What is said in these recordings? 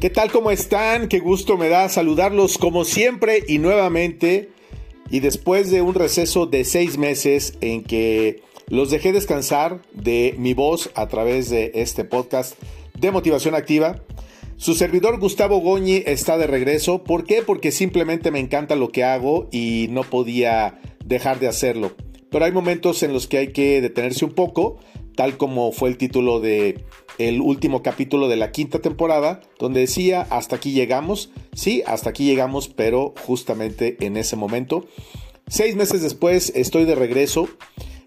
¿Qué tal? ¿Cómo están? Qué gusto me da saludarlos como siempre y nuevamente. Y después de un receso de seis meses en que los dejé descansar de mi voz a través de este podcast de motivación activa, su servidor Gustavo Goñi está de regreso. ¿Por qué? Porque simplemente me encanta lo que hago y no podía dejar de hacerlo. Pero hay momentos en los que hay que detenerse un poco, tal como fue el título de el último capítulo de la quinta temporada, donde decía, hasta aquí llegamos, sí, hasta aquí llegamos, pero justamente en ese momento. Seis meses después estoy de regreso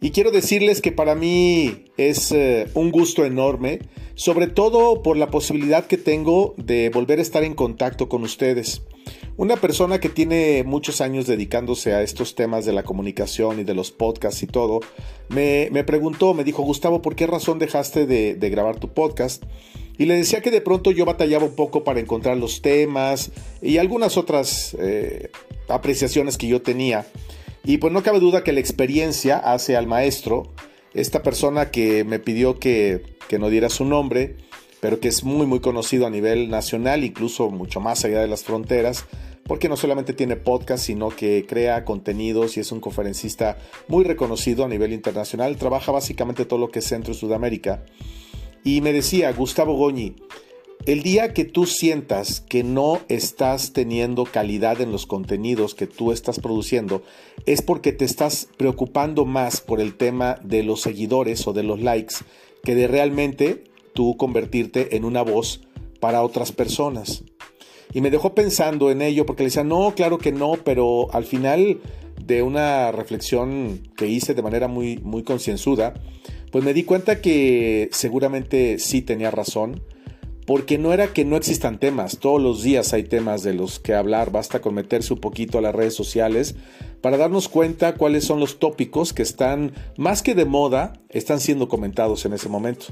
y quiero decirles que para mí es eh, un gusto enorme, sobre todo por la posibilidad que tengo de volver a estar en contacto con ustedes. Una persona que tiene muchos años dedicándose a estos temas de la comunicación y de los podcasts y todo, me, preguntó, me dijo, Gustavo, ¿por qué razón dejaste de, grabar tu podcast? Y le decía que de pronto yo batallaba un poco para encontrar los temas y algunas otras eh, apreciaciones que yo tenía. Y pues no cabe duda que la experiencia hace al maestro. Esta persona que me pidió que, que no diera su nombre, pero que es muy muy conocido a nivel nacional, incluso mucho más allá de las fronteras, porque no solamente tiene podcast, sino que crea contenidos y es un conferencista muy reconocido a nivel internacional. Trabaja básicamente todo lo que es Centro Sudamérica. Y me decía, Gustavo Goñi, el día que tú sientas que no estás teniendo calidad en los contenidos que tú estás produciendo, es porque te estás preocupando más por el tema de los seguidores o de los likes que de realmente tú convertirte en una voz para otras personas. Y me dejó pensando en ello porque le decía, no, claro que no, pero al final de una reflexión que hice de manera muy, muy concienzuda, pues me di cuenta que seguramente sí tenía razón, porque no era que no existan temas, todos los días hay temas de los que hablar, basta con meterse un poquito a las redes sociales para darnos cuenta cuáles son los tópicos que están, más que de moda, están siendo comentados en ese momento.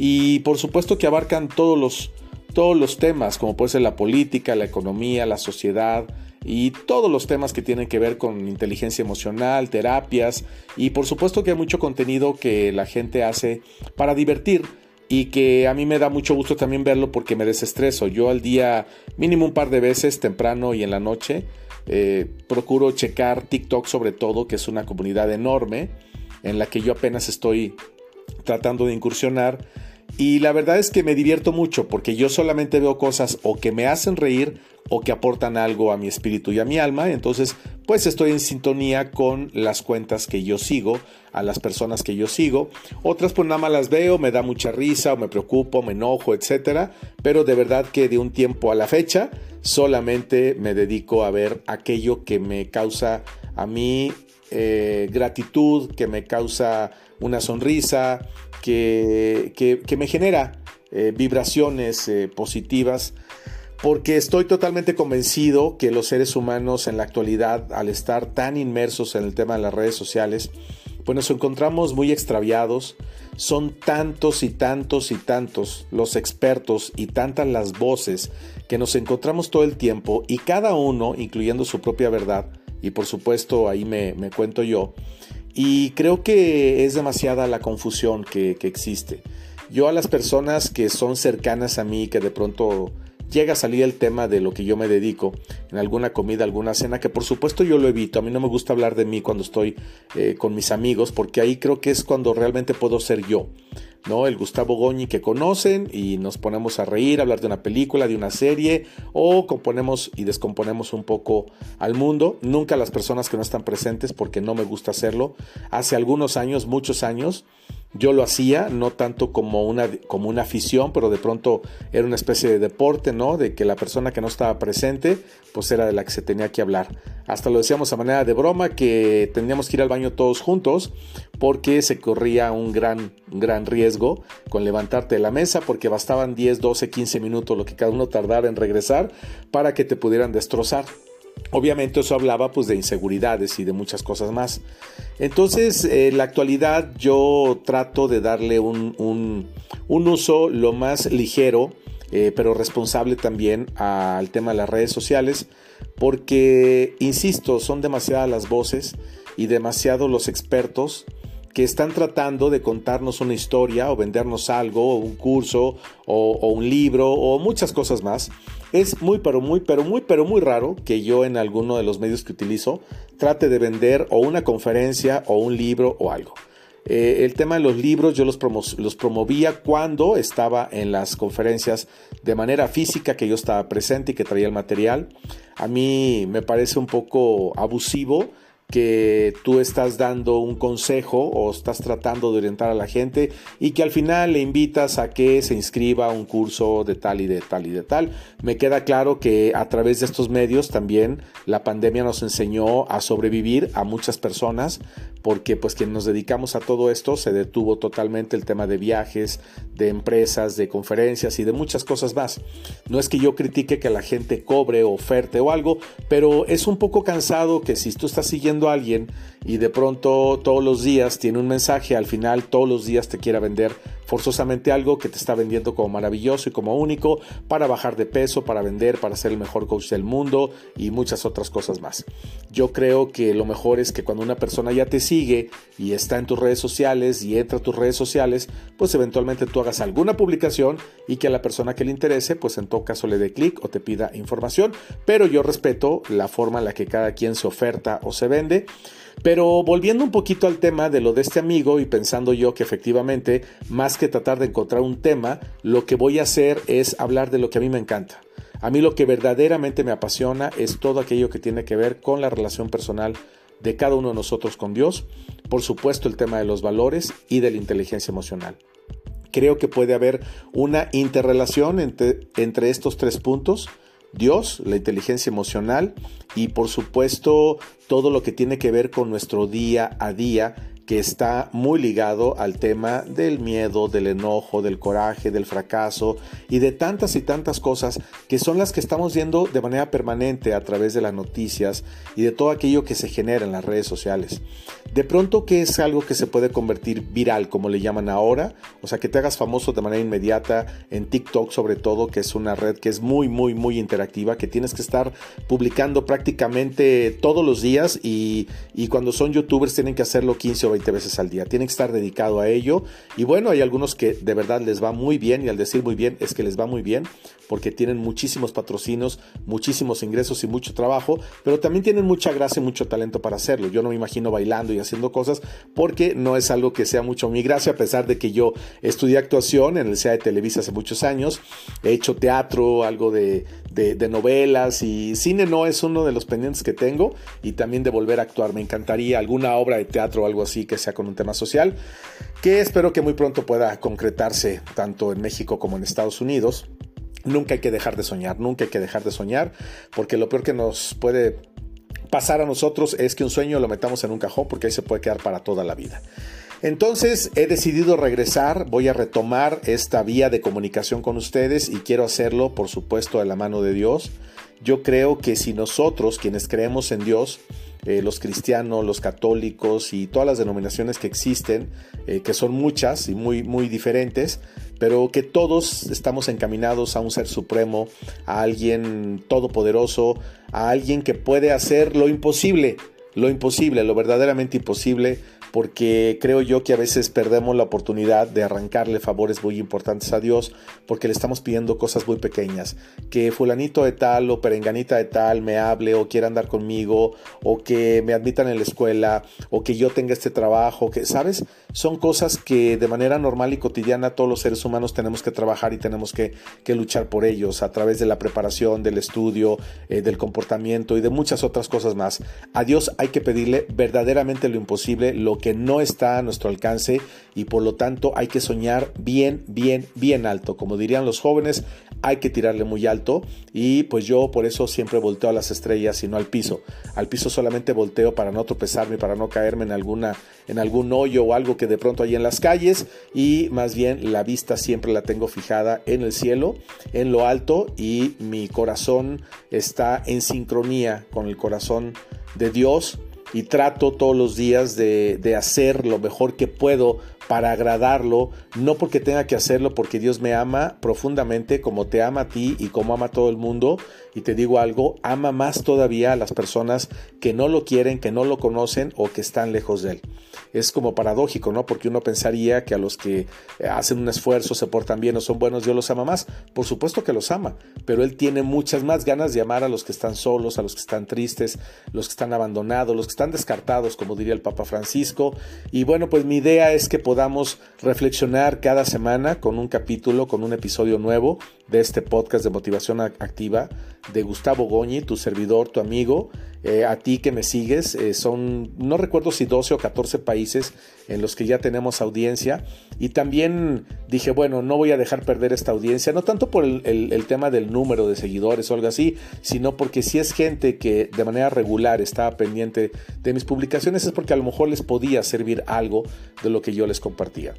Y por supuesto que abarcan todos los todos los temas, como puede ser la política, la economía, la sociedad y todos los temas que tienen que ver con inteligencia emocional, terapias y por supuesto que hay mucho contenido que la gente hace para divertir y que a mí me da mucho gusto también verlo porque me desestreso. Yo al día mínimo un par de veces temprano y en la noche eh, procuro checar TikTok sobre todo, que es una comunidad enorme en la que yo apenas estoy tratando de incursionar y la verdad es que me divierto mucho porque yo solamente veo cosas o que me hacen reír o que aportan algo a mi espíritu y a mi alma. Entonces, pues estoy en sintonía con las cuentas que yo sigo, a las personas que yo sigo. Otras pues nada más las veo, me da mucha risa o me preocupo, me enojo, etc. Pero de verdad que de un tiempo a la fecha solamente me dedico a ver aquello que me causa a mí eh, gratitud, que me causa una sonrisa, que, que, me genera eh, vibraciones eh, positivas, porque estoy totalmente convencido que los seres humanos en la actualidad, al estar tan inmersos en el tema de las redes sociales, pues nos encontramos muy extraviados. Son tantos y tantos y tantos los expertos y tantas las voces que nos encontramos todo el tiempo y cada uno, incluyendo su propia verdad, y por supuesto ahí me, cuento yo. Y creo que es demasiada la confusión que, que, existe. Yo a las personas que son cercanas a mí, que de pronto llega a salir el tema de lo que yo me dedico en alguna comida, alguna cena, que por supuesto yo lo evito. A mí no me gusta hablar de mí cuando estoy eh, con mis amigos, porque ahí creo que es cuando realmente puedo ser yo. ¿No? El Gustavo Goñi que conocen y nos ponemos a reír, a hablar de una película, de una serie o componemos y descomponemos un poco al mundo. Nunca las personas que no están presentes porque no me gusta hacerlo. Hace algunos años, muchos años, yo lo hacía, no tanto como una, como una afición, pero de pronto era una especie de deporte, ¿no? De que la persona que no estaba presente, pues era de la que se tenía que hablar. Hasta lo decíamos a manera de broma que tendríamos que ir al baño todos juntos porque se corría un gran, gran riesgo con levantarte de la mesa porque bastaban 10, 12, 15 minutos lo que cada uno tardara en regresar para que te pudieran destrozar. Obviamente eso hablaba pues de inseguridades y de muchas cosas más. Entonces, en la actualidad yo trato de darle un, uso lo más ligero, eh, pero responsable también al tema de las redes sociales, porque, insisto, son demasiadas las voces y demasiados los expertos que están tratando de contarnos una historia o vendernos algo, o un curso o, un libro o muchas cosas más. Es muy, pero muy, pero muy, pero muy raro que yo en alguno de los medios que utilizo trate de vender o una conferencia o un libro o algo. Eh, el tema de los libros yo los, los promovía cuando estaba en las conferencias de manera física, que yo estaba presente y que traía el material. A mí me parece un poco abusivo que tú estás dando un consejo o estás tratando de orientar a la gente y que al final le invitas a que se inscriba a un curso de tal y de tal y de tal. Me queda claro que a través de estos medios también la pandemia nos enseñó a sobrevivir a muchas personas porque pues quien nos dedicamos a todo esto se detuvo totalmente el tema de viajes, de empresas, de conferencias y de muchas cosas más. No es que yo critique que la gente cobre oferte o algo, pero es un poco cansado que si tú estás siguiendo a alguien y de pronto todos los días tiene un mensaje, al final todos los días te quiera vender forzosamente algo que te está vendiendo como maravilloso y como único para bajar de peso, para vender, para ser el mejor coach del mundo y muchas otras cosas más. Yo creo que lo mejor es que cuando una persona ya te sigue y está en tus redes sociales y entra a tus redes sociales, pues eventualmente tú hagas alguna publicación y que a la persona que le interese, pues en todo caso le dé clic o te pida información, pero yo respeto la forma en la que cada quien se oferta o se vende. Pero volviendo un poquito al tema de lo de este amigo y pensando yo que efectivamente, más que tratar de encontrar un tema, lo que voy a hacer es hablar de lo que a mí me encanta. A mí lo que verdaderamente me apasiona es todo aquello que tiene que ver con la relación personal de cada uno de nosotros con Dios, por supuesto el tema de los valores y de la inteligencia emocional. Creo que puede haber una interrelación entre, entre estos tres puntos Dios, la inteligencia emocional y por supuesto todo lo que tiene que ver con nuestro día a día que está muy ligado al tema del miedo, del enojo, del coraje, del fracaso y de tantas y tantas cosas que son las que estamos viendo de manera permanente a través de las noticias y de todo aquello que se genera en las redes sociales. De pronto que es algo que se puede convertir viral, como le llaman ahora, o sea, que te hagas famoso de manera inmediata en TikTok sobre todo, que es una red que es muy, muy, muy interactiva, que tienes que estar publicando prácticamente todos los días y, y cuando son youtubers tienen que hacerlo 15 o 20 veces al día, tienen que estar dedicado a ello. Y bueno, hay algunos que de verdad les va muy bien y al decir muy bien es que les va muy bien porque tienen muchísimos patrocinios, muchísimos ingresos y mucho trabajo, pero también tienen mucha gracia y mucho talento para hacerlo. Yo no me imagino bailando y haciendo cosas porque no es algo que sea mucho mi gracia, a pesar de que yo estudié actuación en el CEA de Televisa hace muchos años, he hecho teatro, algo de, de, novelas y cine no es uno de los pendientes que tengo y también de volver a actuar. Me encantaría alguna obra de teatro o algo así que sea con un tema social, que espero que muy pronto pueda concretarse tanto en México como en Estados Unidos. Nunca hay que dejar de soñar, nunca hay que dejar de soñar, porque lo peor que nos puede pasar a nosotros es que un sueño lo metamos en un cajón porque ahí se puede quedar para toda la vida. Entonces he decidido regresar, voy a retomar esta vía de comunicación con ustedes y quiero hacerlo, por supuesto, de la mano de Dios. Yo creo que si nosotros, quienes creemos en Dios, eh, los cristianos, los católicos y todas las denominaciones que existen, eh, que son muchas y muy, muy diferentes, pero que todos estamos encaminados a un ser supremo, a alguien todopoderoso, a alguien que puede hacer lo imposible, lo imposible, lo verdaderamente imposible porque creo yo que a veces perdemos la oportunidad de arrancarle favores muy importantes a Dios porque le estamos pidiendo cosas muy pequeñas, que fulanito de tal o perenganita de tal me hable o quiera andar conmigo o que me admitan en la escuela o que yo tenga este trabajo, que sabes, son cosas que de manera normal y cotidiana todos los seres humanos tenemos que trabajar y tenemos que, luchar por ellos a través de la preparación, del estudio, eh, del comportamiento y de muchas otras cosas más. A Dios hay que pedirle verdaderamente lo imposible, lo que no está a nuestro alcance y por lo tanto hay que soñar bien, bien, bien alto. Como dirían los jóvenes, hay que tirarle muy alto y pues yo por eso siempre volteo a las estrellas y no al piso. Al piso solamente volteo para no tropezarme, para no caerme en alguna en algún hoyo o algo que de pronto hay en las calles y más bien la vista siempre la tengo fijada en el cielo, en lo alto y mi corazón está en sincronía con el corazón de Dios y trato todos los días de, hacer lo mejor que puedo para agradarlo, no porque tenga que hacerlo, porque Dios me ama profundamente como te ama a ti y como ama a todo el mundo y te digo algo, ama más todavía a las personas que no lo quieren, que no lo conocen o que están lejos de él. Es como paradójico, ¿no? Porque uno pensaría que a los que hacen un esfuerzo, se portan bien o son buenos, Dios los ama más. Por supuesto que los ama, pero Él tiene muchas más ganas de amar a los que están solos, a los que están tristes, los que están abandonados, los que están descartados, como diría el Papa Francisco. Y bueno, pues mi idea es que podamos reflexionar cada semana con un capítulo, con un episodio nuevo de este podcast de motivación activa de Gustavo Goñi, tu servidor, tu amigo, eh, a ti que me sigues. Eh, son, no recuerdo si 12 o 14 países en los que ya tenemos audiencia. Y también dije, bueno, no voy a dejar perder esta audiencia, no tanto por el, el tema del número de seguidores o algo así, sino porque si es gente que de manera regular estaba pendiente de mis publicaciones, es porque a lo mejor les podía servir algo de lo que yo les compartía.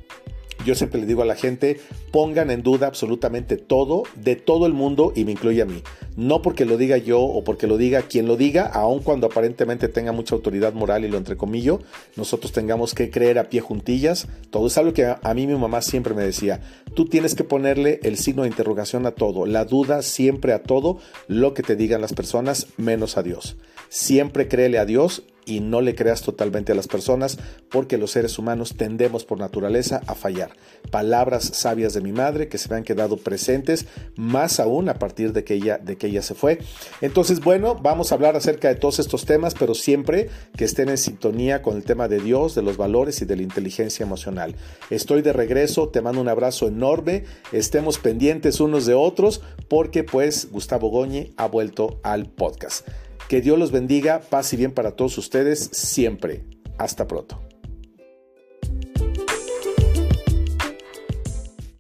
Yo siempre le digo a la gente, pongan en duda absolutamente todo de todo el mundo y me incluye a mí. No porque lo diga yo o porque lo diga quien lo diga, aun cuando aparentemente tenga mucha autoridad moral y lo entrecomillo, nosotros tengamos que creer a pie juntillas. Todo es algo que a, mí mi mamá siempre me decía. Tú tienes que ponerle el signo de interrogación a todo, la duda siempre a todo lo que te digan las personas, menos a Dios. Siempre créele a Dios y no le creas totalmente a las personas porque los seres humanos tendemos por naturaleza a fallar. Palabras sabias de mi madre que se me han quedado presentes, más aún a partir de que ella, de que ella se fue. Entonces, bueno, vamos a hablar acerca de todos estos temas, pero siempre que estén en sintonía con el tema de Dios, de los valores y de la inteligencia emocional. Estoy de regreso, te mando un abrazo enorme, estemos pendientes unos de otros porque pues Gustavo Goñi ha vuelto al podcast. Que Dios los bendiga, paz y bien para todos ustedes siempre. Hasta pronto.